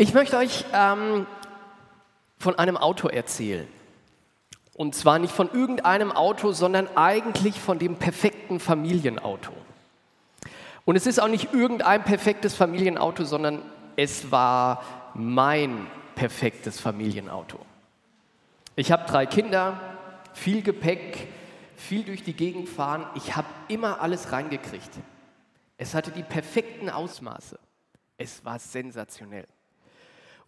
Ich möchte euch ähm, von einem Auto erzählen. Und zwar nicht von irgendeinem Auto, sondern eigentlich von dem perfekten Familienauto. Und es ist auch nicht irgendein perfektes Familienauto, sondern es war mein perfektes Familienauto. Ich habe drei Kinder, viel Gepäck, viel durch die Gegend fahren. Ich habe immer alles reingekriegt. Es hatte die perfekten Ausmaße. Es war sensationell.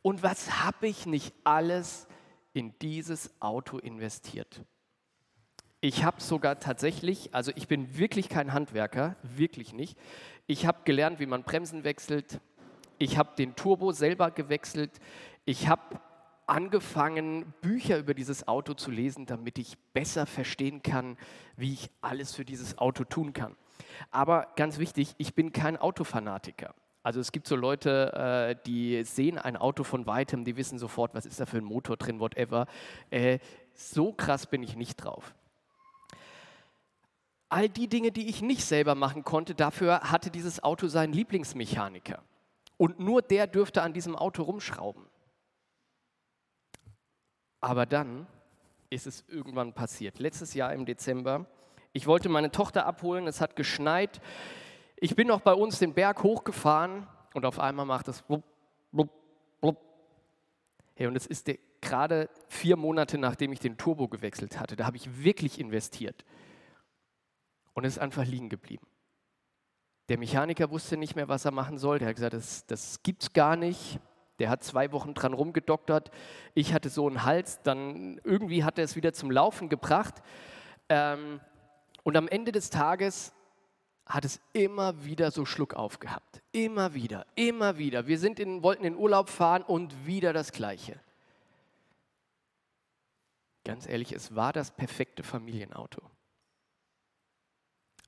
Und was habe ich nicht alles in dieses Auto investiert? Ich habe sogar tatsächlich, also ich bin wirklich kein Handwerker, wirklich nicht. Ich habe gelernt, wie man Bremsen wechselt. Ich habe den Turbo selber gewechselt. Ich habe angefangen, Bücher über dieses Auto zu lesen, damit ich besser verstehen kann, wie ich alles für dieses Auto tun kann. Aber ganz wichtig, ich bin kein Autofanatiker. Also es gibt so Leute, äh, die sehen ein Auto von weitem, die wissen sofort, was ist da für ein Motor drin, whatever. Äh, so krass bin ich nicht drauf. All die Dinge, die ich nicht selber machen konnte, dafür hatte dieses Auto seinen Lieblingsmechaniker. Und nur der dürfte an diesem Auto rumschrauben. Aber dann ist es irgendwann passiert. Letztes Jahr im Dezember. Ich wollte meine Tochter abholen, es hat geschneit. Ich bin noch bei uns den Berg hochgefahren und auf einmal macht es blub, blub, blub. Hey, und es ist gerade vier Monate, nachdem ich den Turbo gewechselt hatte. Da habe ich wirklich investiert. Und es ist einfach liegen geblieben. Der Mechaniker wusste nicht mehr, was er machen soll. Der hat gesagt, das, das es gar nicht. Der hat zwei Wochen dran rumgedoktert. Ich hatte so einen Hals. Dann irgendwie hat er es wieder zum Laufen gebracht. Ähm, und am Ende des Tages hat es immer wieder so Schluck aufgehabt. Immer wieder, immer wieder. Wir sind in, wollten in Urlaub fahren und wieder das Gleiche. Ganz ehrlich, es war das perfekte Familienauto.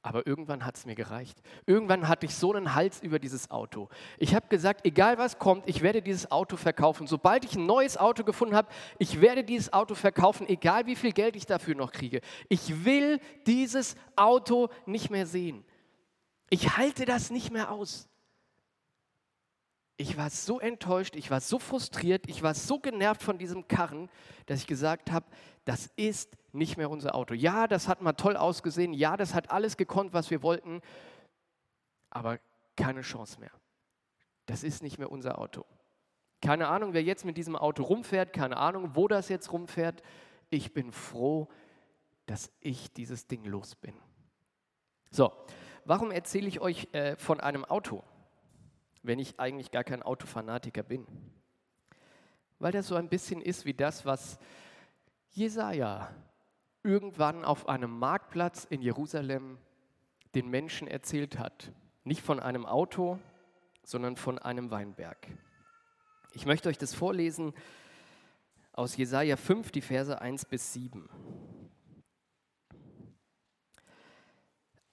Aber irgendwann hat es mir gereicht. Irgendwann hatte ich so einen Hals über dieses Auto. Ich habe gesagt, egal was kommt, ich werde dieses Auto verkaufen. Sobald ich ein neues Auto gefunden habe, ich werde dieses Auto verkaufen, egal wie viel Geld ich dafür noch kriege. Ich will dieses Auto nicht mehr sehen. Ich halte das nicht mehr aus. Ich war so enttäuscht, ich war so frustriert, ich war so genervt von diesem Karren, dass ich gesagt habe, das ist nicht mehr unser Auto. Ja, das hat mal toll ausgesehen, ja, das hat alles gekonnt, was wir wollten, aber keine Chance mehr. Das ist nicht mehr unser Auto. Keine Ahnung, wer jetzt mit diesem Auto rumfährt, keine Ahnung, wo das jetzt rumfährt. Ich bin froh, dass ich dieses Ding los bin. So, warum erzähle ich euch äh, von einem Auto, wenn ich eigentlich gar kein Autofanatiker bin? Weil das so ein bisschen ist wie das, was Jesaja irgendwann auf einem Marktplatz in Jerusalem den Menschen erzählt hat. Nicht von einem Auto, sondern von einem Weinberg. Ich möchte euch das vorlesen aus Jesaja 5, die Verse 1 bis 7.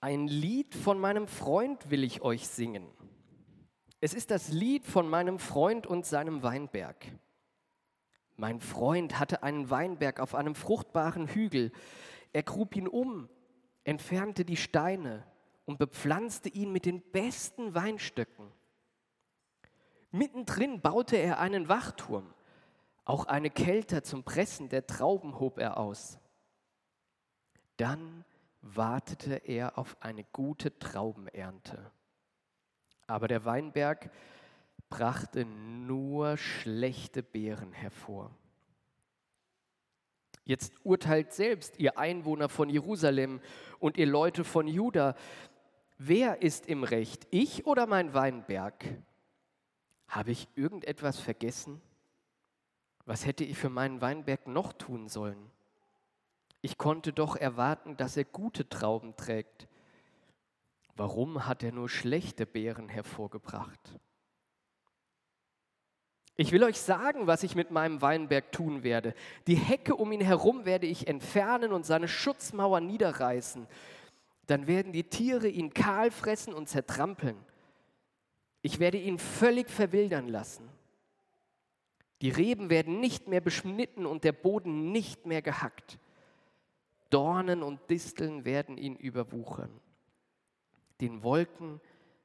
Ein Lied von meinem Freund will ich euch singen. Es ist das Lied von meinem Freund und seinem Weinberg. Mein Freund hatte einen Weinberg auf einem fruchtbaren Hügel. Er grub ihn um, entfernte die Steine und bepflanzte ihn mit den besten Weinstöcken. Mittendrin baute er einen Wachturm. Auch eine Kelter zum Pressen der Trauben hob er aus. Dann wartete er auf eine gute Traubenernte. Aber der Weinberg brachte nur schlechte Beeren hervor. Jetzt urteilt selbst ihr Einwohner von Jerusalem und ihr Leute von Juda, wer ist im Recht, ich oder mein Weinberg? Habe ich irgendetwas vergessen? Was hätte ich für meinen Weinberg noch tun sollen? Ich konnte doch erwarten, dass er gute Trauben trägt. Warum hat er nur schlechte Beeren hervorgebracht? Ich will euch sagen, was ich mit meinem Weinberg tun werde. Die Hecke um ihn herum werde ich entfernen und seine Schutzmauer niederreißen. Dann werden die Tiere ihn kahl fressen und zertrampeln. Ich werde ihn völlig verwildern lassen. Die Reben werden nicht mehr beschnitten und der Boden nicht mehr gehackt. Dornen und Disteln werden ihn überwuchern. Den Wolken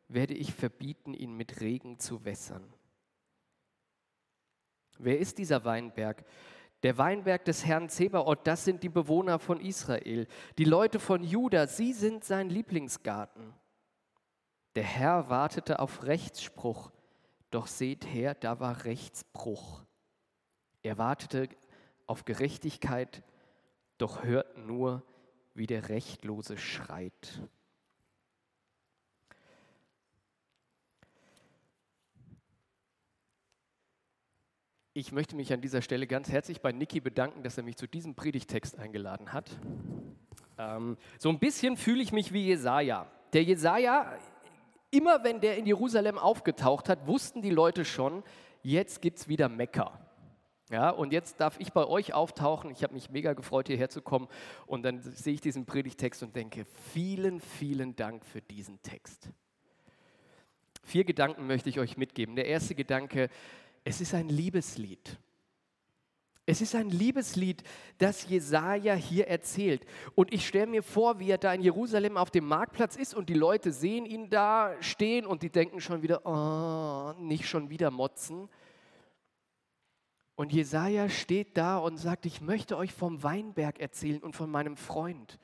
werde ich verbieten, ihn mit Regen zu wässern. Wer ist dieser Weinberg? Der Weinberg des Herrn Zebaoth, das sind die Bewohner von Israel. Die Leute von Juda, sie sind sein Lieblingsgarten. Der Herr wartete auf Rechtsspruch, doch seht her, da war Rechtsbruch. Er wartete auf Gerechtigkeit, doch hört nur, wie der Rechtlose schreit. Ich möchte mich an dieser Stelle ganz herzlich bei Niki bedanken, dass er mich zu diesem Predigtext eingeladen hat. Ähm, so ein bisschen fühle ich mich wie Jesaja. Der Jesaja, immer wenn der in Jerusalem aufgetaucht hat, wussten die Leute schon, jetzt gibt es wieder Mekka. Ja, und jetzt darf ich bei euch auftauchen. Ich habe mich mega gefreut, hierher zu kommen. Und dann sehe ich diesen Predigtext und denke, vielen, vielen Dank für diesen Text. Vier Gedanken möchte ich euch mitgeben. Der erste Gedanke, es ist ein Liebeslied. Es ist ein Liebeslied, das Jesaja hier erzählt. Und ich stelle mir vor, wie er da in Jerusalem auf dem Marktplatz ist und die Leute sehen ihn da stehen und die denken schon wieder, oh, nicht schon wieder motzen. Und Jesaja steht da und sagt: Ich möchte euch vom Weinberg erzählen und von meinem Freund.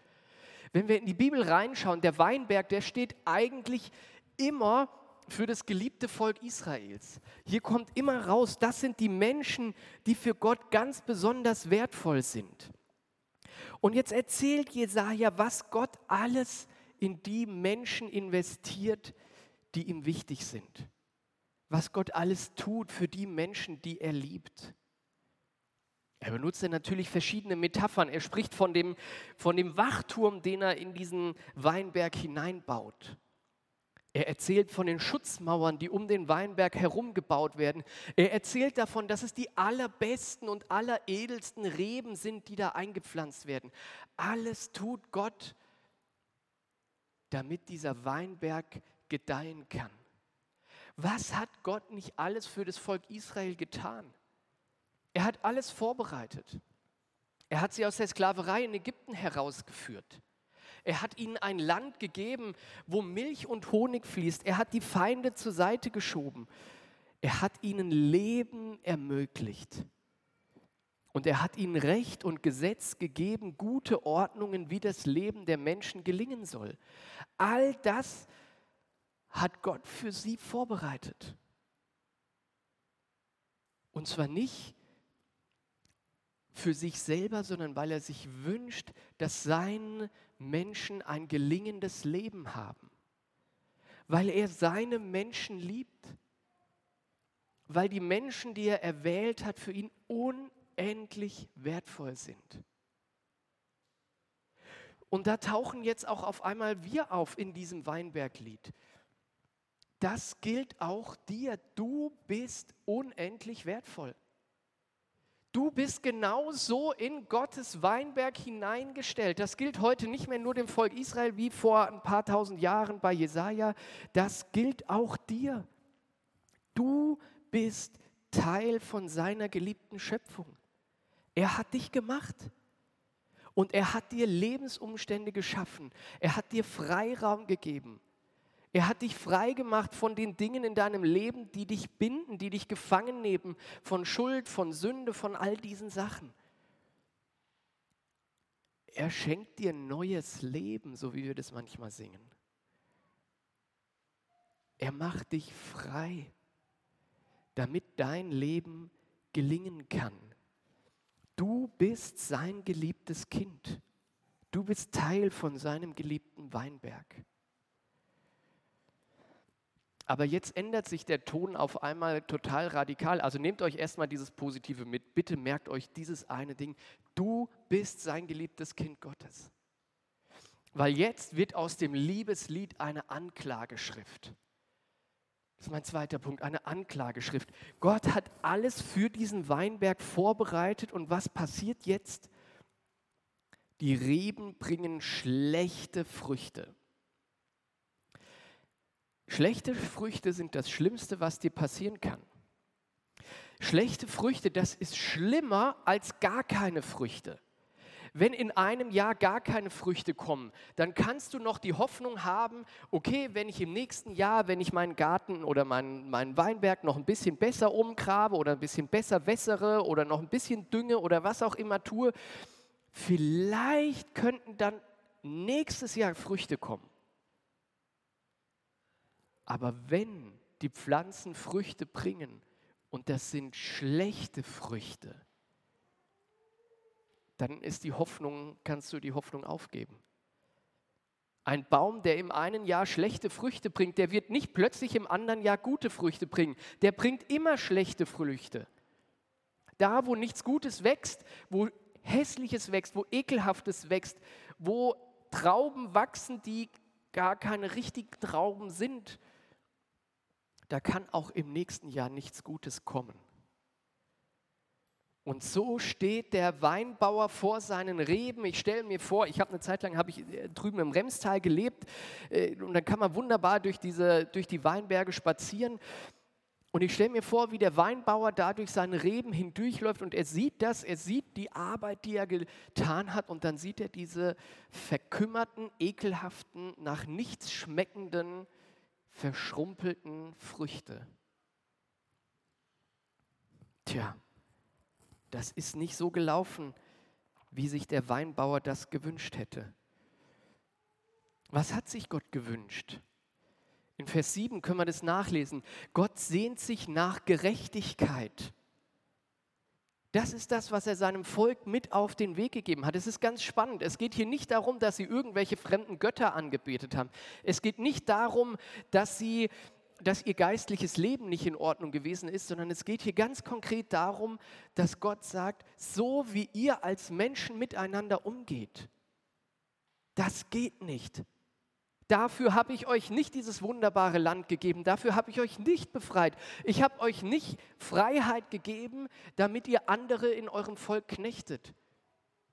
Wenn wir in die Bibel reinschauen, der Weinberg, der steht eigentlich immer für das geliebte Volk Israels. Hier kommt immer raus, das sind die Menschen, die für Gott ganz besonders wertvoll sind. Und jetzt erzählt Jesaja, was Gott alles in die Menschen investiert, die ihm wichtig sind. Was Gott alles tut für die Menschen, die er liebt. Er benutzt natürlich verschiedene Metaphern. Er spricht von dem, von dem Wachturm, den er in diesen Weinberg hineinbaut. Er erzählt von den Schutzmauern, die um den Weinberg herum gebaut werden. Er erzählt davon, dass es die allerbesten und alleredelsten Reben sind, die da eingepflanzt werden. Alles tut Gott, damit dieser Weinberg gedeihen kann. Was hat Gott nicht alles für das Volk Israel getan? Er hat alles vorbereitet. Er hat sie aus der Sklaverei in Ägypten herausgeführt. Er hat ihnen ein Land gegeben, wo Milch und Honig fließt. Er hat die Feinde zur Seite geschoben. Er hat ihnen Leben ermöglicht. Und er hat ihnen Recht und Gesetz gegeben, gute Ordnungen, wie das Leben der Menschen gelingen soll. All das hat Gott für sie vorbereitet. Und zwar nicht für sich selber, sondern weil er sich wünscht, dass seine Menschen ein gelingendes Leben haben. Weil er seine Menschen liebt. Weil die Menschen, die er erwählt hat, für ihn unendlich wertvoll sind. Und da tauchen jetzt auch auf einmal wir auf in diesem Weinberglied. Das gilt auch dir. Du bist unendlich wertvoll. Du bist genauso in Gottes Weinberg hineingestellt. Das gilt heute nicht mehr nur dem Volk Israel wie vor ein paar tausend Jahren bei Jesaja. Das gilt auch dir. Du bist Teil von seiner geliebten Schöpfung. Er hat dich gemacht. Und er hat dir Lebensumstände geschaffen. Er hat dir Freiraum gegeben. Er hat dich frei gemacht von den Dingen in deinem Leben, die dich binden, die dich gefangen nehmen, von Schuld, von Sünde, von all diesen Sachen. Er schenkt dir neues Leben, so wie wir das manchmal singen. Er macht dich frei, damit dein Leben gelingen kann. Du bist sein geliebtes Kind. Du bist Teil von seinem geliebten Weinberg. Aber jetzt ändert sich der Ton auf einmal total radikal. Also nehmt euch erstmal dieses Positive mit. Bitte merkt euch dieses eine Ding. Du bist sein geliebtes Kind Gottes. Weil jetzt wird aus dem Liebeslied eine Anklageschrift. Das ist mein zweiter Punkt, eine Anklageschrift. Gott hat alles für diesen Weinberg vorbereitet und was passiert jetzt? Die Reben bringen schlechte Früchte. Schlechte Früchte sind das Schlimmste, was dir passieren kann. Schlechte Früchte, das ist schlimmer als gar keine Früchte. Wenn in einem Jahr gar keine Früchte kommen, dann kannst du noch die Hoffnung haben, okay, wenn ich im nächsten Jahr, wenn ich meinen Garten oder meinen, meinen Weinberg noch ein bisschen besser umgrabe oder ein bisschen besser wässere oder noch ein bisschen dünge oder was auch immer tue, vielleicht könnten dann nächstes Jahr Früchte kommen. Aber wenn die Pflanzen Früchte bringen und das sind schlechte Früchte, dann ist die Hoffnung, kannst du die Hoffnung aufgeben. Ein Baum, der im einen Jahr schlechte Früchte bringt, der wird nicht plötzlich im anderen Jahr gute Früchte bringen. Der bringt immer schlechte Früchte. Da, wo nichts Gutes wächst, wo Hässliches wächst, wo Ekelhaftes wächst, wo Trauben wachsen, die gar keine richtigen Trauben sind, da kann auch im nächsten Jahr nichts Gutes kommen. Und so steht der Weinbauer vor seinen Reben. Ich stelle mir vor, ich habe eine Zeit lang habe ich äh, drüben im Remstal gelebt äh, und dann kann man wunderbar durch, diese, durch die Weinberge spazieren. Und ich stelle mir vor, wie der Weinbauer da durch seine Reben hindurchläuft und er sieht das, er sieht die Arbeit, die er getan hat und dann sieht er diese verkümmerten, ekelhaften, nach nichts schmeckenden, verschrumpelten Früchte. Tja, das ist nicht so gelaufen, wie sich der Weinbauer das gewünscht hätte. Was hat sich Gott gewünscht? In Vers 7 können wir das nachlesen. Gott sehnt sich nach Gerechtigkeit. Das ist das, was er seinem Volk mit auf den Weg gegeben hat. Es ist ganz spannend. Es geht hier nicht darum, dass sie irgendwelche fremden Götter angebetet haben. Es geht nicht darum, dass sie dass ihr geistliches Leben nicht in Ordnung gewesen ist, sondern es geht hier ganz konkret darum, dass Gott sagt, so wie ihr als Menschen miteinander umgeht, das geht nicht. Dafür habe ich euch nicht dieses wunderbare Land gegeben, dafür habe ich euch nicht befreit. Ich habe euch nicht Freiheit gegeben, damit ihr andere in eurem Volk knechtet.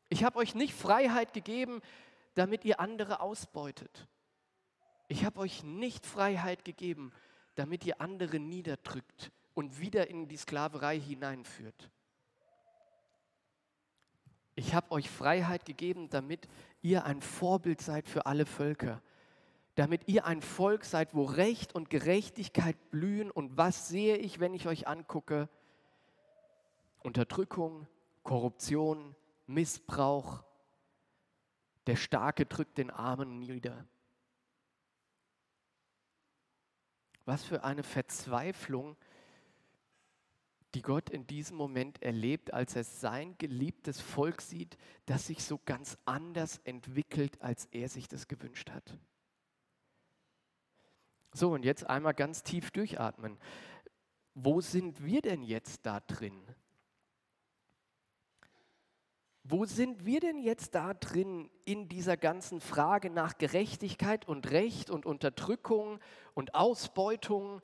Ich habe euch nicht Freiheit gegeben, damit ihr andere ausbeutet. Ich habe euch nicht Freiheit gegeben, damit ihr andere niederdrückt und wieder in die Sklaverei hineinführt. Ich habe euch Freiheit gegeben, damit ihr ein Vorbild seid für alle Völker damit ihr ein Volk seid, wo Recht und Gerechtigkeit blühen. Und was sehe ich, wenn ich euch angucke? Unterdrückung, Korruption, Missbrauch. Der Starke drückt den Armen nieder. Was für eine Verzweiflung, die Gott in diesem Moment erlebt, als er sein geliebtes Volk sieht, das sich so ganz anders entwickelt, als er sich das gewünscht hat. So, und jetzt einmal ganz tief durchatmen. Wo sind wir denn jetzt da drin? Wo sind wir denn jetzt da drin in dieser ganzen Frage nach Gerechtigkeit und Recht und Unterdrückung und Ausbeutung?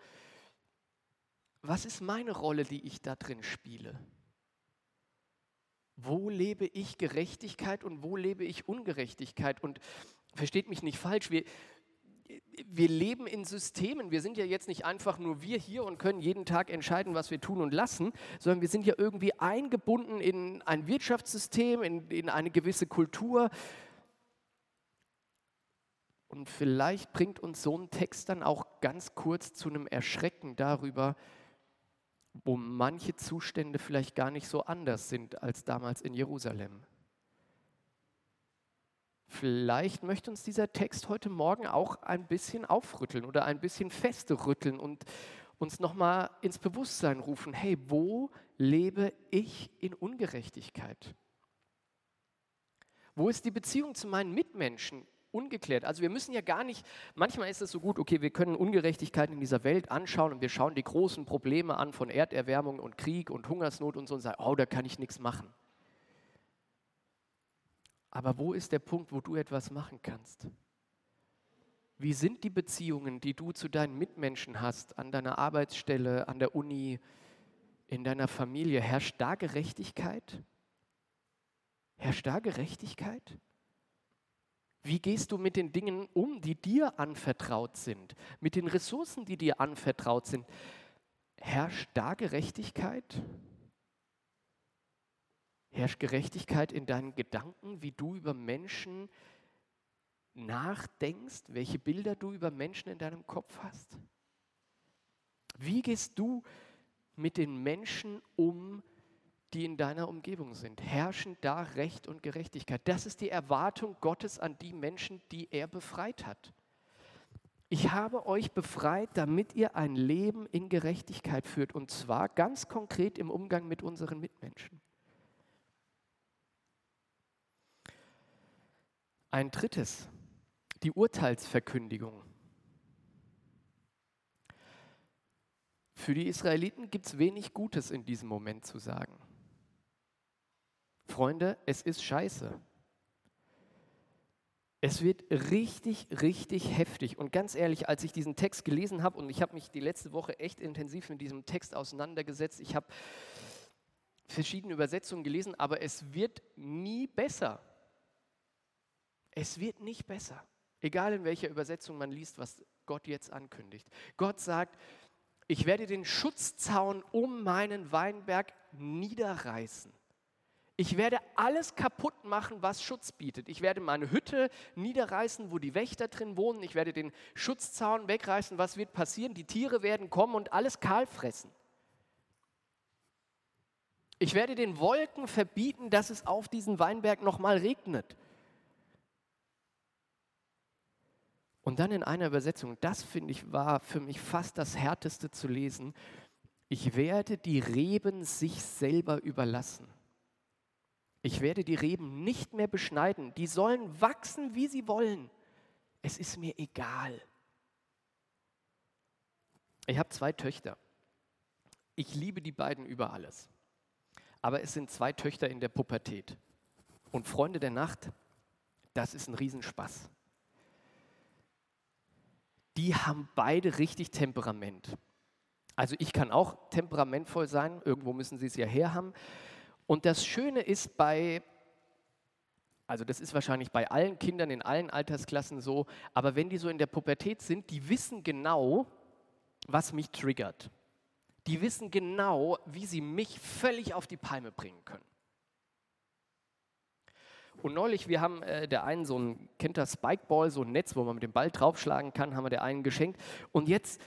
Was ist meine Rolle, die ich da drin spiele? Wo lebe ich Gerechtigkeit und wo lebe ich Ungerechtigkeit? Und versteht mich nicht falsch, wir, wir leben in Systemen. Wir sind ja jetzt nicht einfach nur wir hier und können jeden Tag entscheiden, was wir tun und lassen, sondern wir sind ja irgendwie eingebunden in ein Wirtschaftssystem, in, in eine gewisse Kultur. Und vielleicht bringt uns so ein Text dann auch ganz kurz zu einem Erschrecken darüber, wo manche Zustände vielleicht gar nicht so anders sind als damals in Jerusalem. Vielleicht möchte uns dieser Text heute Morgen auch ein bisschen aufrütteln oder ein bisschen feste rütteln und uns nochmal ins Bewusstsein rufen, hey, wo lebe ich in Ungerechtigkeit? Wo ist die Beziehung zu meinen Mitmenschen ungeklärt? Also wir müssen ja gar nicht, manchmal ist es so gut, okay, wir können Ungerechtigkeiten in dieser Welt anschauen und wir schauen die großen Probleme an von Erderwärmung und Krieg und Hungersnot und so und sagen, oh, da kann ich nichts machen. Aber wo ist der Punkt, wo du etwas machen kannst? Wie sind die Beziehungen, die du zu deinen Mitmenschen hast, an deiner Arbeitsstelle, an der Uni, in deiner Familie? Herrscht da Gerechtigkeit? Herrscht da Gerechtigkeit? Wie gehst du mit den Dingen um, die dir anvertraut sind, mit den Ressourcen, die dir anvertraut sind? Herrscht da Gerechtigkeit? Herrscht Gerechtigkeit in deinen Gedanken, wie du über Menschen nachdenkst, welche Bilder du über Menschen in deinem Kopf hast? Wie gehst du mit den Menschen um, die in deiner Umgebung sind? Herrschen da Recht und Gerechtigkeit? Das ist die Erwartung Gottes an die Menschen, die er befreit hat. Ich habe euch befreit, damit ihr ein Leben in Gerechtigkeit führt, und zwar ganz konkret im Umgang mit unseren Mitmenschen. Ein drittes, die Urteilsverkündigung. Für die Israeliten gibt es wenig Gutes in diesem Moment zu sagen. Freunde, es ist scheiße. Es wird richtig, richtig heftig. Und ganz ehrlich, als ich diesen Text gelesen habe, und ich habe mich die letzte Woche echt intensiv mit diesem Text auseinandergesetzt, ich habe verschiedene Übersetzungen gelesen, aber es wird nie besser. Es wird nicht besser. Egal in welcher Übersetzung man liest, was Gott jetzt ankündigt. Gott sagt, ich werde den Schutzzaun um meinen Weinberg niederreißen. Ich werde alles kaputt machen, was Schutz bietet. Ich werde meine Hütte niederreißen, wo die Wächter drin wohnen. Ich werde den Schutzzaun wegreißen. Was wird passieren? Die Tiere werden kommen und alles kahl fressen. Ich werde den Wolken verbieten, dass es auf diesen Weinberg nochmal regnet. Und dann in einer Übersetzung, das finde ich war für mich fast das Härteste zu lesen, ich werde die Reben sich selber überlassen. Ich werde die Reben nicht mehr beschneiden. Die sollen wachsen, wie sie wollen. Es ist mir egal. Ich habe zwei Töchter. Ich liebe die beiden über alles. Aber es sind zwei Töchter in der Pubertät. Und Freunde der Nacht, das ist ein Riesenspaß. Die haben beide richtig Temperament. Also ich kann auch temperamentvoll sein, irgendwo müssen sie es ja herhaben. Und das Schöne ist bei, also das ist wahrscheinlich bei allen Kindern in allen Altersklassen so, aber wenn die so in der Pubertät sind, die wissen genau, was mich triggert. Die wissen genau, wie sie mich völlig auf die Palme bringen können. Und neulich, wir haben äh, der einen so ein, kennt das Spikeball, so ein Netz, wo man mit dem Ball draufschlagen kann, haben wir der einen geschenkt. Und jetzt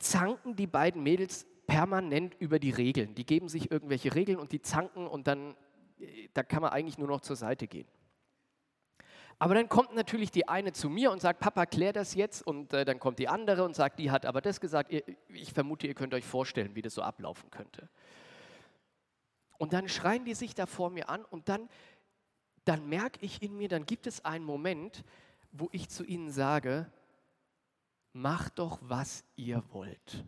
zanken die beiden Mädels permanent über die Regeln. Die geben sich irgendwelche Regeln und die zanken und dann, äh, da kann man eigentlich nur noch zur Seite gehen. Aber dann kommt natürlich die eine zu mir und sagt, Papa, klär das jetzt. Und äh, dann kommt die andere und sagt, die hat aber das gesagt. Ich vermute, ihr könnt euch vorstellen, wie das so ablaufen könnte. Und dann schreien die sich da vor mir an und dann, dann merke ich in mir, dann gibt es einen Moment, wo ich zu ihnen sage, macht doch, was ihr wollt.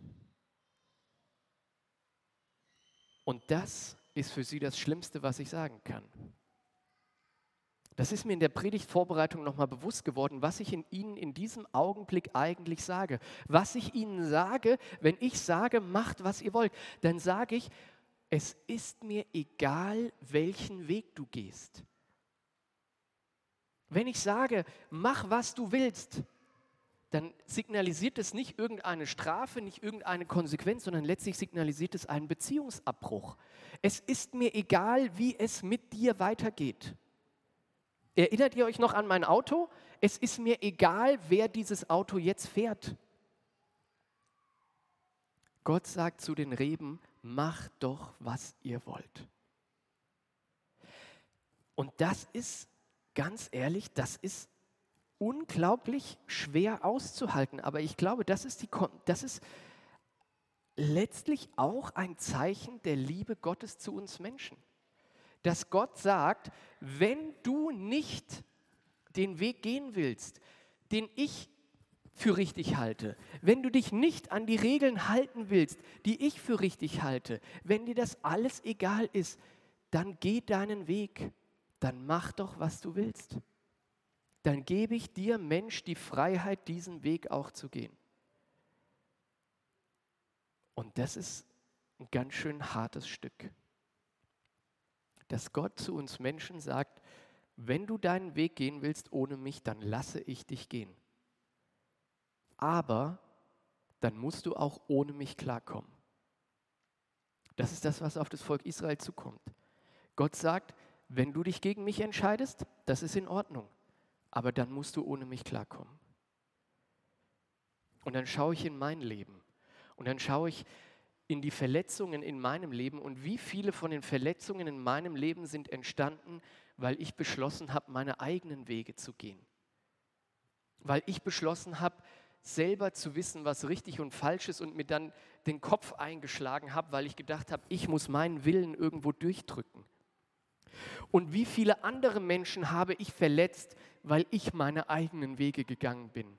Und das ist für sie das Schlimmste, was ich sagen kann. Das ist mir in der Predigtvorbereitung nochmal bewusst geworden, was ich in Ihnen in diesem Augenblick eigentlich sage. Was ich Ihnen sage, wenn ich sage, macht, was ihr wollt, dann sage ich, es ist mir egal, welchen Weg du gehst. Wenn ich sage, mach, was du willst, dann signalisiert es nicht irgendeine Strafe, nicht irgendeine Konsequenz, sondern letztlich signalisiert es einen Beziehungsabbruch. Es ist mir egal, wie es mit dir weitergeht. Erinnert ihr euch noch an mein Auto? Es ist mir egal, wer dieses Auto jetzt fährt. Gott sagt zu den Reben, macht doch, was ihr wollt. Und das ist, ganz ehrlich, das ist unglaublich schwer auszuhalten. Aber ich glaube, das ist, die, das ist letztlich auch ein Zeichen der Liebe Gottes zu uns Menschen. Dass Gott sagt, wenn du nicht den Weg gehen willst, den ich für richtig halte, wenn du dich nicht an die Regeln halten willst, die ich für richtig halte, wenn dir das alles egal ist, dann geh deinen Weg, dann mach doch, was du willst dann gebe ich dir, Mensch, die Freiheit, diesen Weg auch zu gehen. Und das ist ein ganz schön hartes Stück. Dass Gott zu uns Menschen sagt, wenn du deinen Weg gehen willst ohne mich, dann lasse ich dich gehen. Aber dann musst du auch ohne mich klarkommen. Das ist das, was auf das Volk Israel zukommt. Gott sagt, wenn du dich gegen mich entscheidest, das ist in Ordnung, aber dann musst du ohne mich klarkommen. Und dann schaue ich in mein Leben und dann schaue ich in die Verletzungen in meinem Leben und wie viele von den Verletzungen in meinem Leben sind entstanden, weil ich beschlossen habe, meine eigenen Wege zu gehen. Weil ich beschlossen habe, selber zu wissen, was richtig und falsch ist und mir dann den Kopf eingeschlagen habe, weil ich gedacht habe, ich muss meinen Willen irgendwo durchdrücken. Und wie viele andere Menschen habe ich verletzt, weil ich meine eigenen Wege gegangen bin.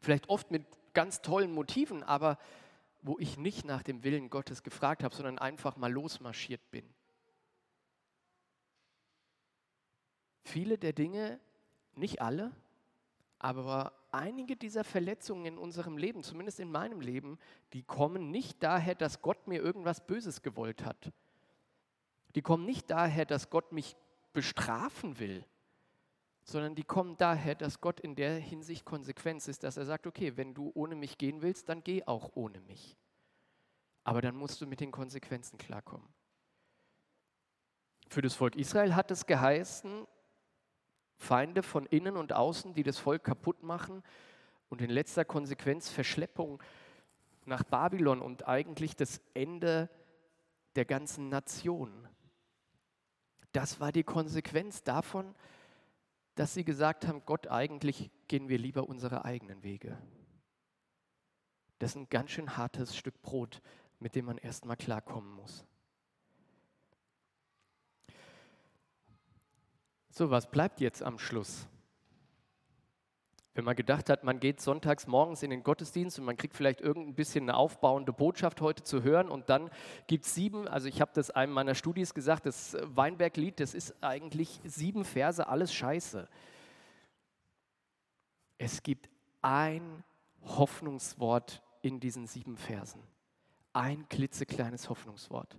Vielleicht oft mit ganz tollen Motiven, aber wo ich nicht nach dem Willen Gottes gefragt habe, sondern einfach mal losmarschiert bin. Viele der Dinge, nicht alle, aber einige dieser Verletzungen in unserem Leben, zumindest in meinem Leben, die kommen nicht daher, dass Gott mir irgendwas Böses gewollt hat. Die kommen nicht daher, dass Gott mich bestrafen will, sondern die kommen daher, dass Gott in der Hinsicht Konsequenz ist, dass er sagt, okay, wenn du ohne mich gehen willst, dann geh auch ohne mich. Aber dann musst du mit den Konsequenzen klarkommen. Für das Volk Israel hat es geheißen, Feinde von innen und außen, die das Volk kaputt machen und in letzter Konsequenz Verschleppung nach Babylon und eigentlich das Ende der ganzen Nation. Das war die Konsequenz davon, dass sie gesagt haben, Gott, eigentlich gehen wir lieber unsere eigenen Wege. Das ist ein ganz schön hartes Stück Brot, mit dem man erstmal klarkommen muss. So, was bleibt jetzt am Schluss? Wenn man gedacht hat, man geht sonntags morgens in den Gottesdienst und man kriegt vielleicht irgendein bisschen eine aufbauende Botschaft heute zu hören und dann gibt es sieben, also ich habe das einem meiner Studis gesagt, das Weinberglied, das ist eigentlich sieben Verse, alles scheiße. Es gibt ein Hoffnungswort in diesen sieben Versen. Ein klitzekleines Hoffnungswort.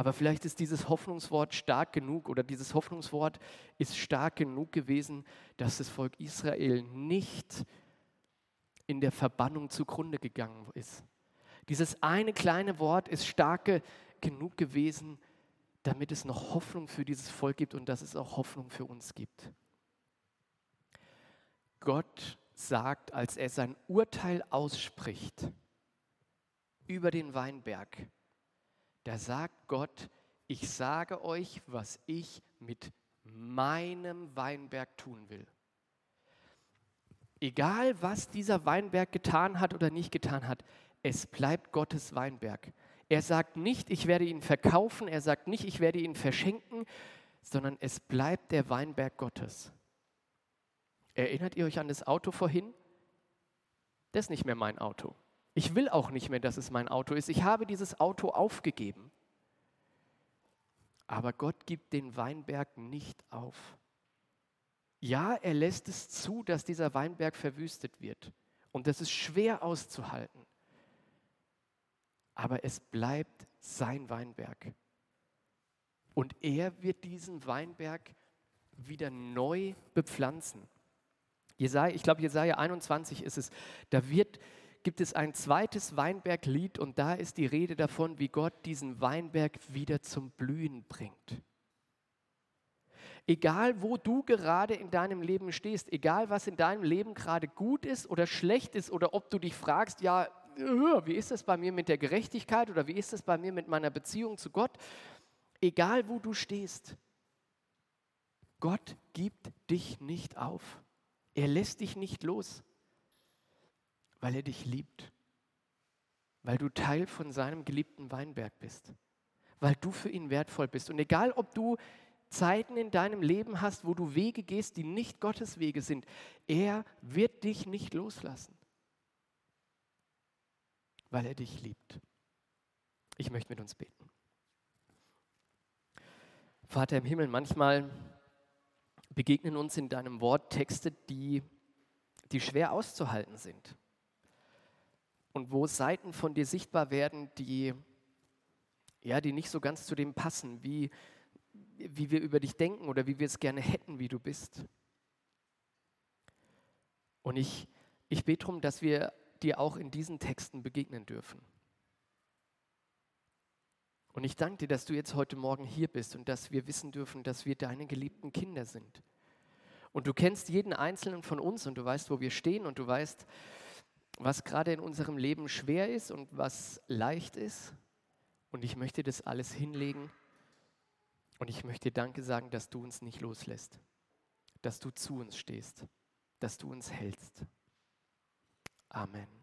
Aber vielleicht ist dieses Hoffnungswort stark genug oder dieses Hoffnungswort ist stark genug gewesen, dass das Volk Israel nicht in der Verbannung zugrunde gegangen ist. Dieses eine kleine Wort ist stark genug gewesen, damit es noch Hoffnung für dieses Volk gibt und dass es auch Hoffnung für uns gibt. Gott sagt, als er sein Urteil ausspricht über den Weinberg, da sagt Gott, ich sage euch, was ich mit meinem Weinberg tun will. Egal, was dieser Weinberg getan hat oder nicht getan hat, es bleibt Gottes Weinberg. Er sagt nicht, ich werde ihn verkaufen, er sagt nicht, ich werde ihn verschenken, sondern es bleibt der Weinberg Gottes. Erinnert ihr euch an das Auto vorhin? Das ist nicht mehr mein Auto. Ich will auch nicht mehr, dass es mein Auto ist. Ich habe dieses Auto aufgegeben. Aber Gott gibt den Weinberg nicht auf. Ja, er lässt es zu, dass dieser Weinberg verwüstet wird. Und das ist schwer auszuhalten. Aber es bleibt sein Weinberg. Und er wird diesen Weinberg wieder neu bepflanzen. Jesaja, ich glaube, Jesaja 21 ist es. Da wird gibt es ein zweites Weinberglied und da ist die Rede davon, wie Gott diesen Weinberg wieder zum Blühen bringt. Egal, wo du gerade in deinem Leben stehst, egal, was in deinem Leben gerade gut ist oder schlecht ist oder ob du dich fragst, ja, äh, wie ist das bei mir mit der Gerechtigkeit oder wie ist das bei mir mit meiner Beziehung zu Gott, egal, wo du stehst, Gott gibt dich nicht auf. Er lässt dich nicht los weil er dich liebt, weil du Teil von seinem geliebten Weinberg bist, weil du für ihn wertvoll bist. Und egal, ob du Zeiten in deinem Leben hast, wo du Wege gehst, die nicht Gottes Wege sind, er wird dich nicht loslassen, weil er dich liebt. Ich möchte mit uns beten. Vater im Himmel, manchmal begegnen uns in deinem Wort Texte, die, die schwer auszuhalten sind und wo Seiten von dir sichtbar werden, die, ja, die nicht so ganz zu dem passen, wie, wie wir über dich denken oder wie wir es gerne hätten, wie du bist. Und ich, ich bete darum, dass wir dir auch in diesen Texten begegnen dürfen. Und ich danke dir, dass du jetzt heute Morgen hier bist und dass wir wissen dürfen, dass wir deine geliebten Kinder sind. Und du kennst jeden einzelnen von uns und du weißt, wo wir stehen und du weißt, was gerade in unserem Leben schwer ist und was leicht ist. Und ich möchte das alles hinlegen und ich möchte Danke sagen, dass du uns nicht loslässt, dass du zu uns stehst, dass du uns hältst. Amen.